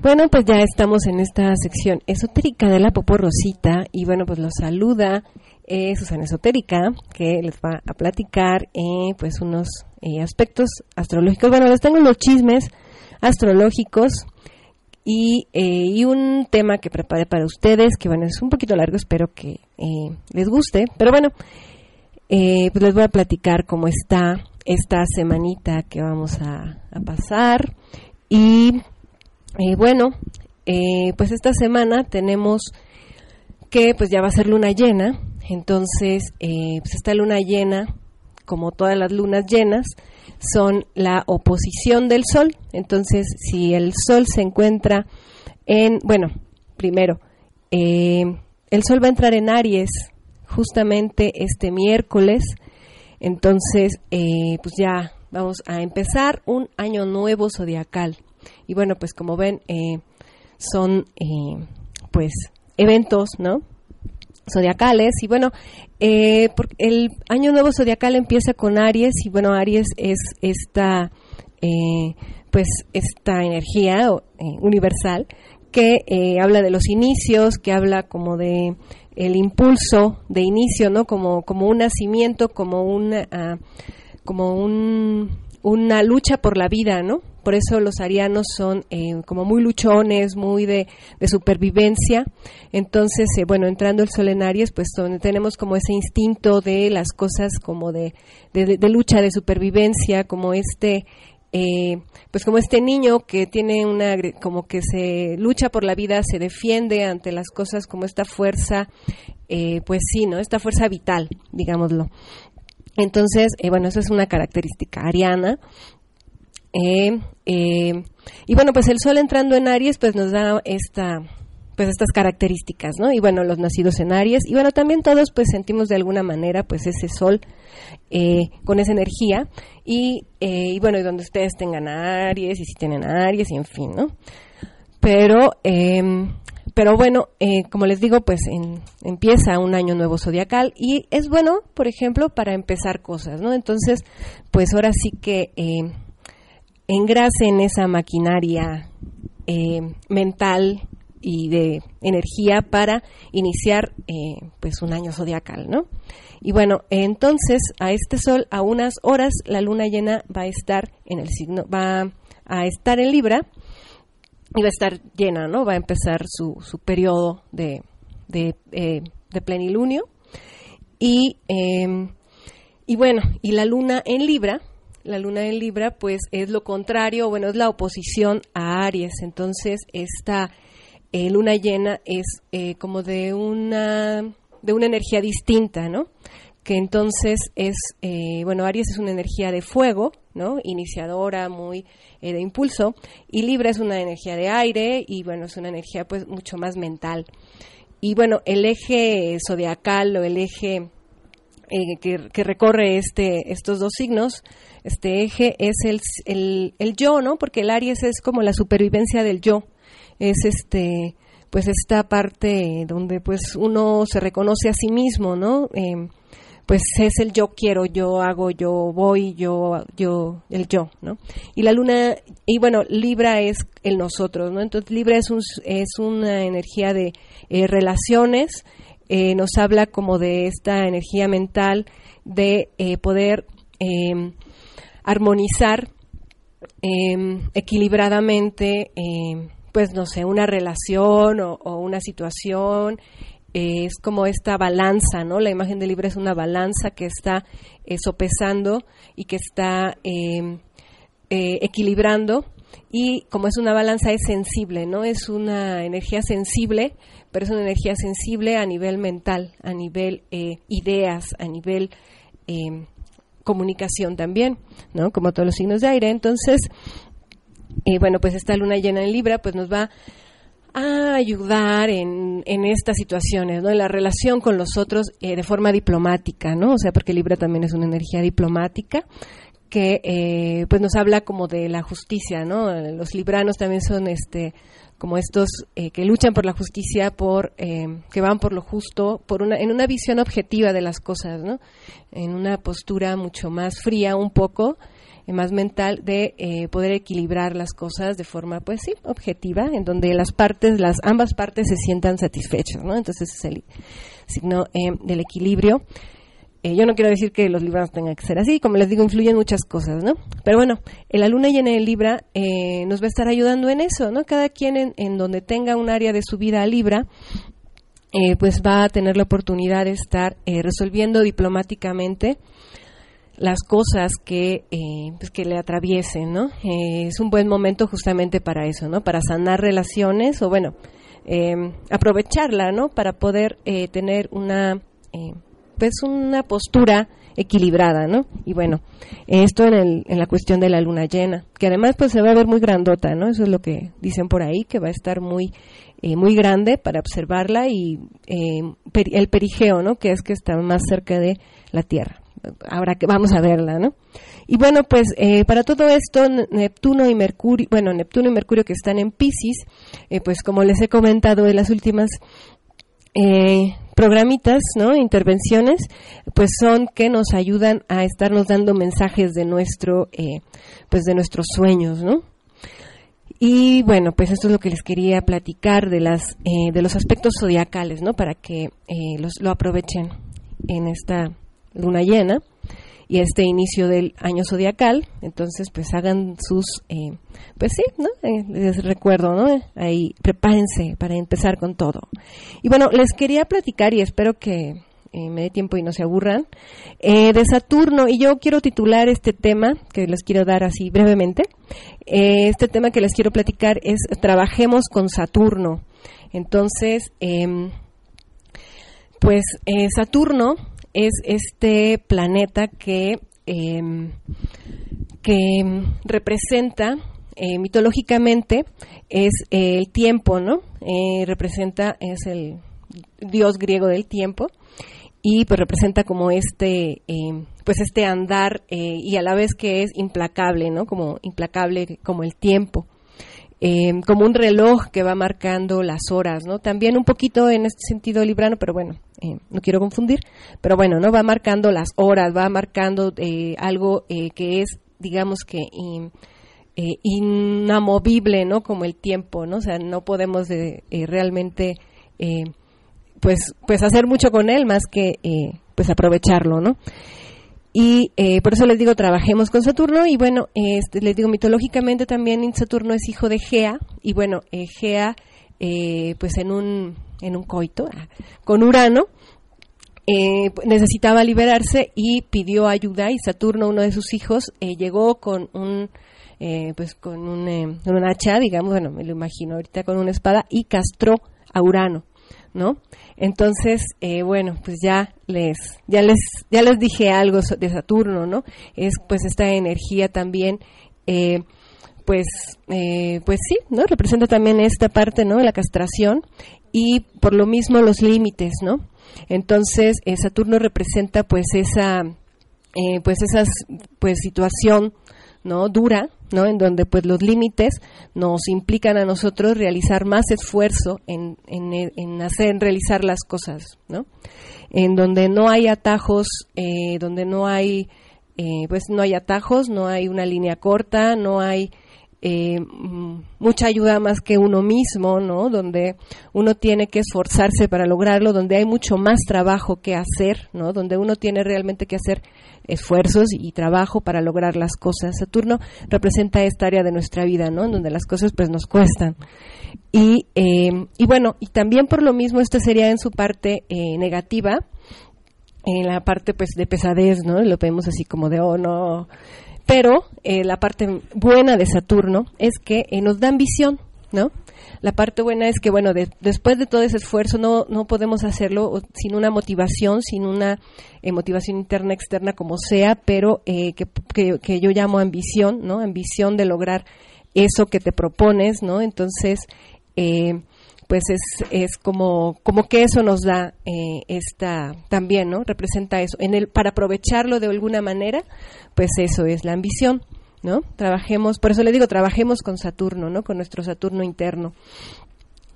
Bueno, pues ya estamos en esta sección esotérica de la Popo Rosita y bueno, pues los saluda eh, Susana Esotérica que les va a platicar eh, pues unos eh, aspectos astrológicos. Bueno, les tengo los chismes astrológicos y, eh, y un tema que preparé para ustedes que bueno, es un poquito largo, espero que eh, les guste, pero bueno, eh, pues les voy a platicar cómo está esta semanita que vamos a, a pasar y eh, bueno, eh, pues esta semana tenemos que pues ya va a ser luna llena, entonces eh, pues esta luna llena, como todas las lunas llenas, son la oposición del sol. Entonces, si el sol se encuentra en, bueno, primero, eh, el sol va a entrar en Aries justamente este miércoles, entonces eh, pues ya vamos a empezar un año nuevo zodiacal. Y bueno, pues como ven, eh, son eh, pues eventos, ¿no? Zodiacales. Y bueno, eh, el año nuevo zodiacal empieza con Aries y bueno, Aries es esta, eh, pues esta energía eh, universal que eh, habla de los inicios, que habla como de el impulso de inicio, ¿no? Como, como un nacimiento, como una, ah, como un, una lucha por la vida, ¿no? Por eso los arianos son eh, como muy luchones, muy de, supervivencia. Entonces, eh, bueno, entrando el sol en Aries, pues donde tenemos como ese instinto de las cosas como de, de, lucha, de supervivencia, como este, eh, pues como este niño que tiene una, como que se lucha por la vida, se defiende ante las cosas como esta fuerza, eh, pues sí, ¿no? Esta fuerza vital, digámoslo. Entonces, eh, bueno, eso es una característica ariana. Eh, eh, y bueno, pues el sol entrando en Aries, pues nos da esta, pues estas características, ¿no? Y bueno, los nacidos en Aries, y bueno, también todos pues sentimos de alguna manera pues ese sol eh, con esa energía, y, eh, y bueno, y donde ustedes tengan Aries, y si tienen Aries, y en fin, ¿no? Pero, eh, pero bueno, eh, como les digo, pues en- empieza un año nuevo zodiacal y es bueno, por ejemplo, para empezar cosas, ¿no? Entonces, pues ahora sí que eh, engrasen esa maquinaria eh, mental y de energía para iniciar eh, pues un año zodiacal, ¿no? Y bueno, entonces a este sol a unas horas la luna llena va a estar en el signo, va a estar en Libra y va a estar llena, ¿no? Va a empezar su, su periodo de, de, eh, de plenilunio. Y, y bueno, y la luna en Libra, la luna en Libra, pues es lo contrario, bueno, es la oposición a Aries. Entonces, esta eh, luna llena es eh, como de una, de una energía distinta, ¿no? que entonces es, eh, bueno, Aries es una energía de fuego, ¿no? Iniciadora, muy eh, de impulso, y Libra es una energía de aire y, bueno, es una energía pues mucho más mental. Y bueno, el eje zodiacal o el eje eh, que, recorre este, estos dos signos, este eje es el, el, el yo, ¿no? Porque el Aries es como la supervivencia del yo, es este pues esta parte donde pues uno se reconoce a sí mismo, ¿no? Eh, pues es el yo quiero, yo hago, yo voy, yo, yo, el yo, ¿no? Y la luna, y bueno, Libra es el nosotros, ¿no? Entonces Libra es, un, es una energía de eh, relaciones, eh, nos habla como de esta energía mental de eh, poder eh, armonizar eh, equilibradamente, eh, pues no sé, una relación o, o una situación, eh, es como esta balanza, ¿no? La imagen de Libra es una balanza que está eh, sopesando y que está equilibrando y como es una balanza es sensible, ¿no? Es una energía sensible, pero es una energía sensible a nivel mental, a nivel eh, ideas, a nivel eh, comunicación también, ¿no? Como todos los signos de aire. Entonces, eh, bueno, pues esta luna llena en Libra, pues nos va a ayudar en, en estas situaciones, ¿no? En la relación con los otros eh, de forma diplomática, ¿no? O sea, porque Libra también es una energía diplomática que eh, pues nos habla como de la justicia, ¿no? Los libranos también son este como estos eh, que luchan por la justicia, por eh, que van por lo justo, por una en una visión objetiva de las cosas, ¿no? En una postura mucho más fría, un poco eh, más mental de eh, poder equilibrar las cosas de forma, pues sí, objetiva, en donde las partes, las ambas partes se sientan satisfechas, ¿no? Entonces es el signo del equilibrio. Eh, yo no quiero decir que los libranos tengan que ser así, como les digo, influyen muchas cosas, ¿no? Pero bueno, en la luna llena en Libra eh, nos va a estar ayudando en eso, ¿no? Cada quien en, en donde tenga un área de su vida a Libra, eh, pues va a tener la oportunidad de estar eh, resolviendo diplomáticamente las cosas que, eh, pues que le atraviesen, ¿no? Es un buen momento justamente para eso, ¿no? Para sanar relaciones o, bueno, aprovecharla, ¿no? Para poder tener una, pues una postura equilibrada, ¿no? Y bueno, esto en, el, en la cuestión de la luna llena, que además pues se va a ver muy grandota, ¿no? Eso es lo que dicen por ahí, que va a estar muy, eh, muy grande para observarla y eh, el perigeo, ¿no? Que es que está más cerca de la Tierra. Ahora que vamos a verla, ¿no? Y bueno, pues eh, para todo esto, Neptuno y Mercurio, bueno, Neptuno y Mercurio que están en Pisces, eh, pues como les he comentado en las últimas eh, programitas, ¿no? Intervenciones, pues son que nos ayudan a estarnos dando mensajes de nuestro, eh, pues de nuestros sueños, ¿no? Y bueno, pues esto es lo que les quería platicar de las, eh, de los aspectos zodiacales, ¿no? Para que eh, los, lo aprovechen en esta luna llena y este inicio del año zodiacal. Entonces, pues hagan sus, eh, pues sí, ¿no? Eh, les recuerdo, ¿no? Ahí prepárense para empezar con todo. Y bueno, les quería platicar y espero que eh, me dé tiempo y no se aburran, de Saturno. Y yo quiero titular este tema, que les quiero dar así brevemente. Este tema que les quiero platicar es Trabajemos con Saturno. Entonces, em, pues Saturno es este planeta que, em, que em, representa eh, mitológicamente es el tiempo, ¿no? Eh, representa, es el dios griego del tiempo y pues representa como este eh, pues este andar eh, y a la vez que es implacable no como implacable como el tiempo eh, como un reloj que va marcando las horas no también un poquito en este sentido librano pero bueno eh, no quiero confundir pero bueno no va marcando las horas va marcando eh, algo eh, que es digamos que eh, inamovible no como el tiempo no o sea no podemos eh, realmente eh, pues pues hacer mucho con él más que pues aprovecharlo no y por eso les digo trabajemos con Saturno y bueno este, les digo mitológicamente también Saturno es hijo de Gea y bueno Gea eh, pues en un en un coito ah, con Urano eh, necesitaba liberarse y pidió ayuda y Saturno uno de sus hijos eh, llegó con un eh, pues con un, un hacha digamos bueno me lo imagino ahorita con una espada y castró a Urano ¿no? Entonces, bueno, pues ya les, ya les, ya les dije algo de Saturno, ¿no? Es pues esta energía también, pues, eh, pues sí, ¿no? Representa también esta parte, ¿no? La castración y por lo mismo los límites, ¿no? Entonces, eh, Saturno representa pues esa, eh, pues esas, pues situación, ¿no? Dura, ¿no? En donde pues los límites nos implican a nosotros realizar más esfuerzo en, en, en hacer, en realizar las cosas, ¿no? En donde no hay atajos, eh, donde no hay, eh, pues no hay atajos, no hay una línea corta, no hay eh, mucha ayuda más que uno mismo, ¿no? Donde uno tiene que esforzarse para lograrlo, donde hay mucho más trabajo que hacer, ¿no? Donde uno tiene realmente que hacer esfuerzos y trabajo para lograr las cosas. Saturno representa esta área de nuestra vida, ¿no? En donde las cosas pues nos cuestan. Y, eh, y bueno, y también por lo mismo esto sería en su parte eh, negativa, en la parte pues de pesadez, ¿no? Lo vemos así como de, oh, no. Pero eh, la parte buena de Saturno es que eh, nos da ambición, ¿no? La parte buena es que, bueno, de- después de todo ese esfuerzo no, no podemos hacerlo sin una motivación, sin una eh, motivación interna, externa, como sea, pero eh, que, que- que yo llamo ambición, ¿no? Ambición de lograr eso que te propones, ¿no? Entonces, eh, pues es, es como, como que eso nos da eh, esta, también, ¿no? Representa eso. En el, para aprovecharlo de alguna manera, pues eso es la ambición, ¿no? Trabajemos, por eso le digo, trabajemos con Saturno, ¿no? Con nuestro Saturno interno.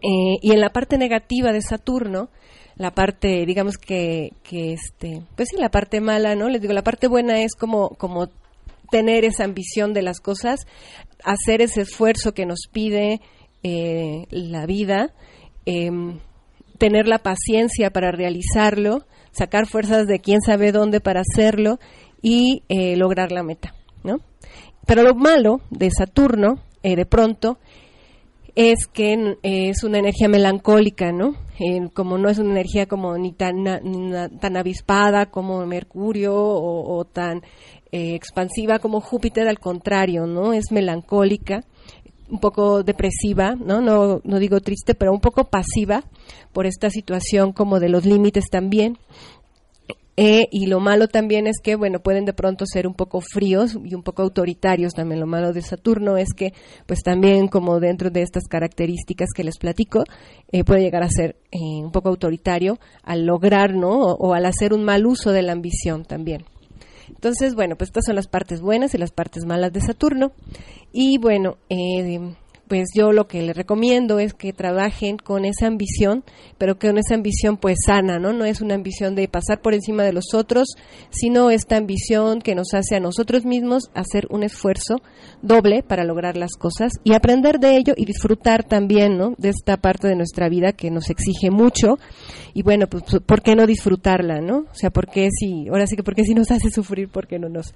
Eh, y en la parte negativa de Saturno, la parte, digamos que, que este, pues sí, la parte mala, ¿no? Les digo, la parte buena es como, como tener esa ambición de las cosas, hacer ese esfuerzo que nos pide eh, la vida, em, tener la paciencia para realizarlo, sacar fuerzas de quién sabe dónde para hacerlo y eh, lograr la meta, ¿no? Pero lo malo de Saturno, eh, de pronto, es que es una energía melancólica, ¿no? como no es una energía como ni tan, tan avispada como Mercurio o, tan expansiva como Júpiter, al contrario, ¿no? Es melancólica un poco depresiva, ¿no? ¿no? No digo triste, pero un poco pasiva por esta situación como de los límites también. Eh, y lo malo también es que, bueno, pueden de pronto ser un poco fríos y un poco autoritarios también. Lo malo de Saturno es que, pues también como dentro de estas características que les platico, eh, puede llegar a ser eh, un poco autoritario al lograr, ¿no? o al hacer un mal uso de la ambición también. Entonces, bueno, pues estas son las partes buenas y las partes malas de Saturno. Y bueno, eh, pues yo lo que les recomiendo es que trabajen con esa ambición, pero con esa ambición pues sana, ¿no? No es una ambición de pasar por encima de los otros, sino esta ambición que nos hace a nosotros mismos hacer un esfuerzo doble para lograr las cosas y aprender de ello y disfrutar también, ¿no? De esta parte de nuestra vida que nos exige mucho y bueno, pues ¿por qué no disfrutarla, ¿no? O sea, ¿por qué si, ahora sí que porque si nos hace sufrir, porque no nos,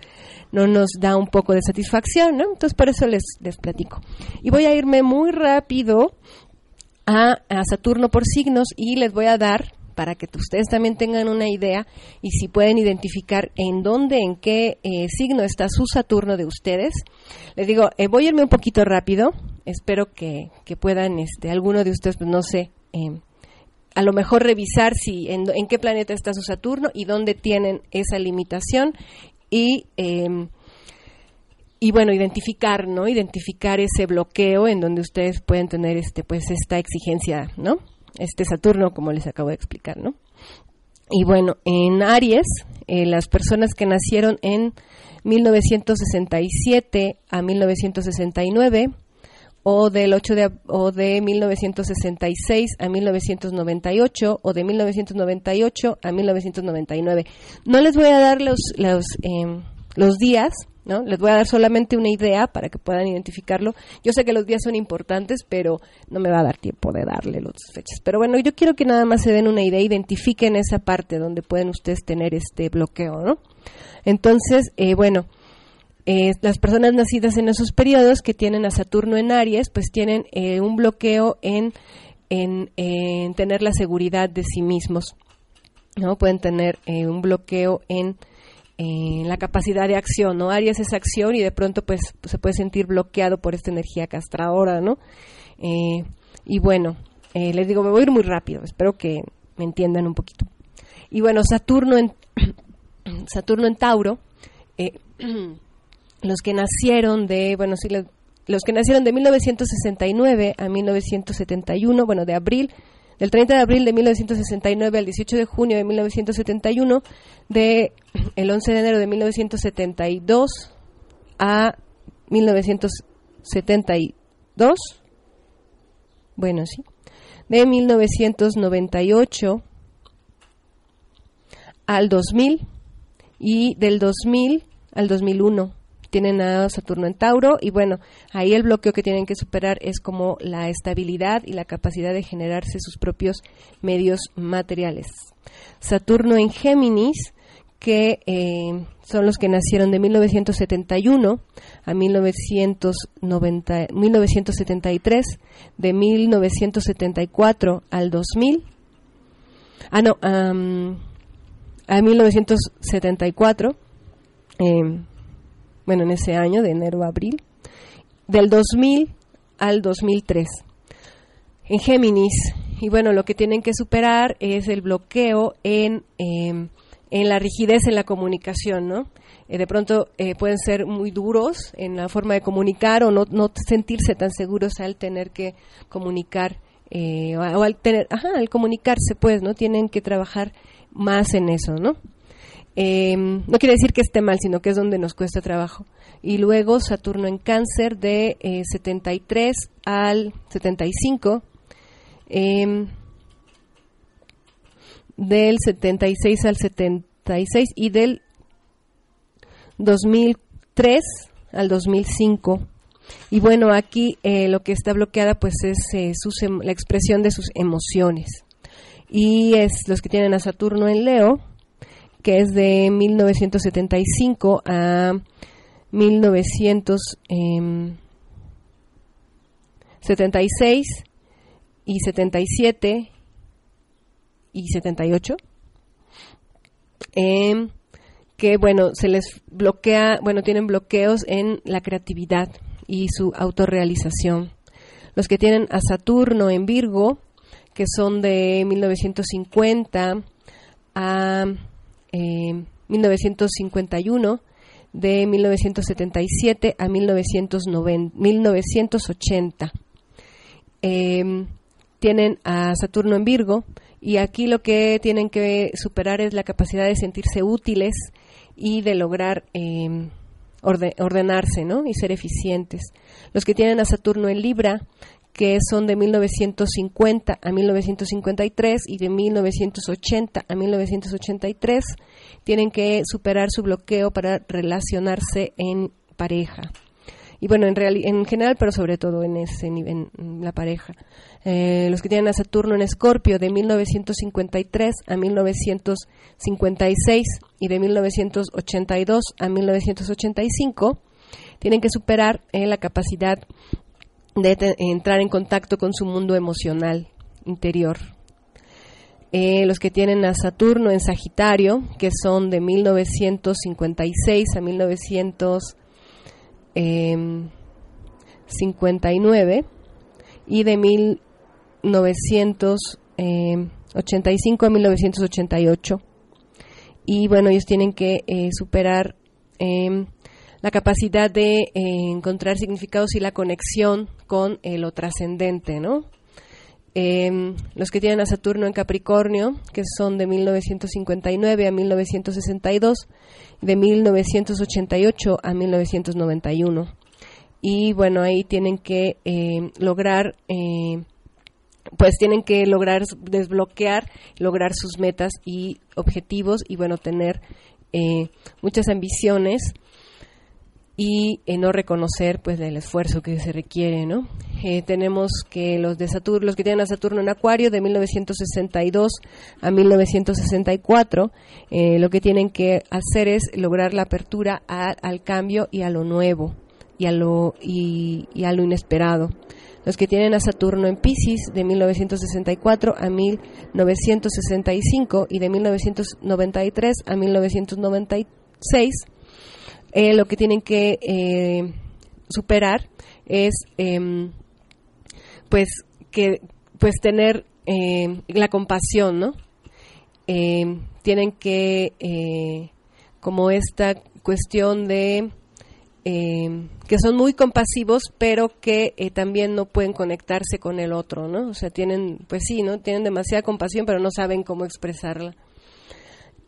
no nos da un poco de satisfacción, ¿no? Entonces por eso les, les platico. Y voy a ir muy rápido a, Saturno por signos y les voy a dar para que ustedes también tengan una idea y si pueden identificar en dónde, en qué eh, signo está su Saturno de ustedes. Les digo, eh, voy a irme un poquito rápido, espero que, puedan, este, alguno de ustedes, pues no sé, em, a lo mejor revisar si en, en, qué planeta está su Saturno y dónde tienen esa limitación y em, y bueno, identificar, ¿no? Identificar ese bloqueo en donde ustedes pueden tener este pues esta exigencia, ¿no? Este Saturno, como les acabo de explicar, ¿no? Y bueno, en Aries, eh, las personas que nacieron en 1967 a 1969 o del 8 de o de 1966 a 1998 o de 1998 a 1999. No les voy a dar los los em, los días ¿no? Les voy a dar solamente una idea para que puedan identificarlo. Yo sé que los días son importantes, pero no me va a dar tiempo de darle las fechas. Pero bueno, yo quiero que nada más se den una idea, identifiquen esa parte donde pueden ustedes tener este bloqueo, ¿no? Entonces, eh, bueno, eh, las personas nacidas en esos periodos que tienen a Saturno en Aries, pues tienen eh, un bloqueo en, en, en, tener la seguridad de sí mismos, ¿no? Pueden tener un bloqueo en en la capacidad de acción, ¿no? Aries es acción y de pronto pues se puede sentir bloqueado por esta energía castradora, ¿no? Eh, y bueno, eh, les digo, me voy a ir muy rápido, espero que me entiendan un poquito. Y bueno, Saturno en, Saturno en Tauro, eh, los que nacieron de, bueno, sí, los que nacieron de 1969 a 1971, bueno, de abril del 30 de abril de 1969 al 18 de junio de 1971, de el 11 de enero de 1972 a 1972, bueno, sí, de 1998 al 2000 y del 2000 al 2001 tienen a Saturno en Tauro y bueno, ahí el bloqueo que tienen que superar es como la estabilidad y la capacidad de generarse sus propios medios materiales. Saturno en Géminis, que eh, son los que nacieron de 1971 a 1990, 1973, de 1974 al 2000. Ah, no, a 1974. Eh, bueno, en ese año, de enero a abril, del 2000 al 2003. En Géminis, y bueno, lo que tienen que superar es el bloqueo en, em, en la rigidez en la comunicación, ¿no? Eh, de pronto eh, pueden ser muy duros en la forma de comunicar o no, no sentirse tan seguros al tener que comunicar eh, o, al tener, ajá, al comunicarse, pues, ¿no? Tienen que trabajar más en eso, ¿no? No quiere decir que esté mal, sino que es donde nos cuesta trabajo. Y luego Saturno en cáncer de 73 al 75. Eh, del 76 al 76 y del 2003 al 2005. Y bueno, aquí eh, lo que está bloqueada pues es eh, em, la expresión de sus emociones. Y es los que tienen a Saturno en Leo, que es de 1975 a 1976 em, y 77 y 78, eh, que bueno, se les bloquea, bueno, tienen bloqueos en la creatividad y su autorrealización. Los que tienen a Saturno en Virgo, que son de 1950 a 1951, eh, de 1977 a 1990, 1980. Eh, tienen a Saturno en Virgo, y aquí lo que tienen que superar es la capacidad de sentirse útiles y de lograr em, ordenarse ¿no? y ser eficientes. Los que tienen a Saturno en Libra, que son de 1950 a 1953 y de 1980 a 1983, tienen que superar su bloqueo para relacionarse en pareja y bueno, en, en general, pero sobre todo en ese en la pareja. Eh, los que tienen a Saturno en Escorpio de 1953 a 1956 y de 1982 a 1985 tienen que superar eh, la capacidad de entrar en contacto con su mundo emocional interior. Eh, los que tienen a Saturno en Sagitario, que son de 1956 a 1900 59 em, y de 1985 a 1988. Y bueno, ellos tienen que eh, superar em, la capacidad de eh, encontrar significados y la conexión con eh, lo trascendente, ¿no? Em, los que tienen a Saturno en Capricornio, que son de 1959 a 1962, de 1988 a 1991. Y bueno, ahí tienen que eh, lograr, eh, pues tienen que lograr desbloquear, lograr sus metas y objetivos y bueno, tener eh, muchas ambiciones y no reconocer pues el esfuerzo que se requiere, ¿no? Eh, tenemos que los de Saturno, los que tienen a Saturno en Acuario de 1962 a 1964, eh, lo que tienen que hacer es lograr la apertura al cambio y a lo nuevo y a lo y, a lo inesperado. Los que tienen a Saturno en Pisces de 1964 a 1965 y de 1993 a 1996 eh, lo que tienen que eh, superar es em, pues que pues tener em, la compasión no em, tienen que eh, como esta cuestión de que son muy compasivos pero que también no pueden conectarse con el otro no o sea tienen pues sí no tienen demasiada compasión pero no saben cómo expresarla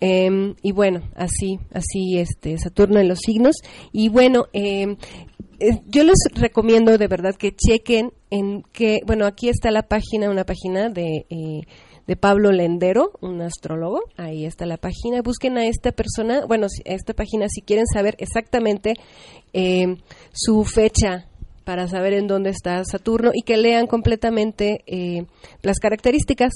Em, y bueno, así, así este Saturno en los signos. Y bueno, em, eh, yo les recomiendo de verdad que chequen en que, bueno, aquí está la página, una página de, eh, de Pablo Lendero, un astrólogo. Ahí está la página. Busquen a esta persona, bueno, a esta página si quieren saber exactamente em, su fecha para saber en dónde está Saturno y que lean completamente eh, las características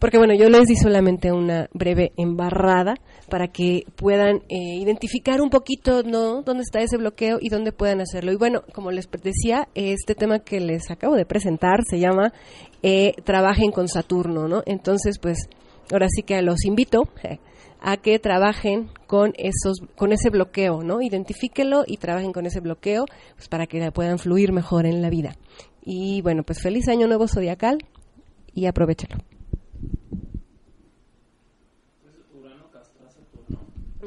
porque bueno, yo les di solamente una breve embarrada para que puedan eh, identificar un poquito, ¿no?, dónde está ese bloqueo y dónde puedan hacerlo. Y bueno, como les decía, este tema que les acabo de presentar se llama eh, Trabajen con Saturno, ¿no? Entonces, pues, ahora sí que los invito a que trabajen con esos con ese bloqueo, ¿no? Identifíquelo y trabajen con ese bloqueo pues para que puedan fluir mejor en la vida. Y bueno, pues feliz año nuevo zodiacal y aprovechalo.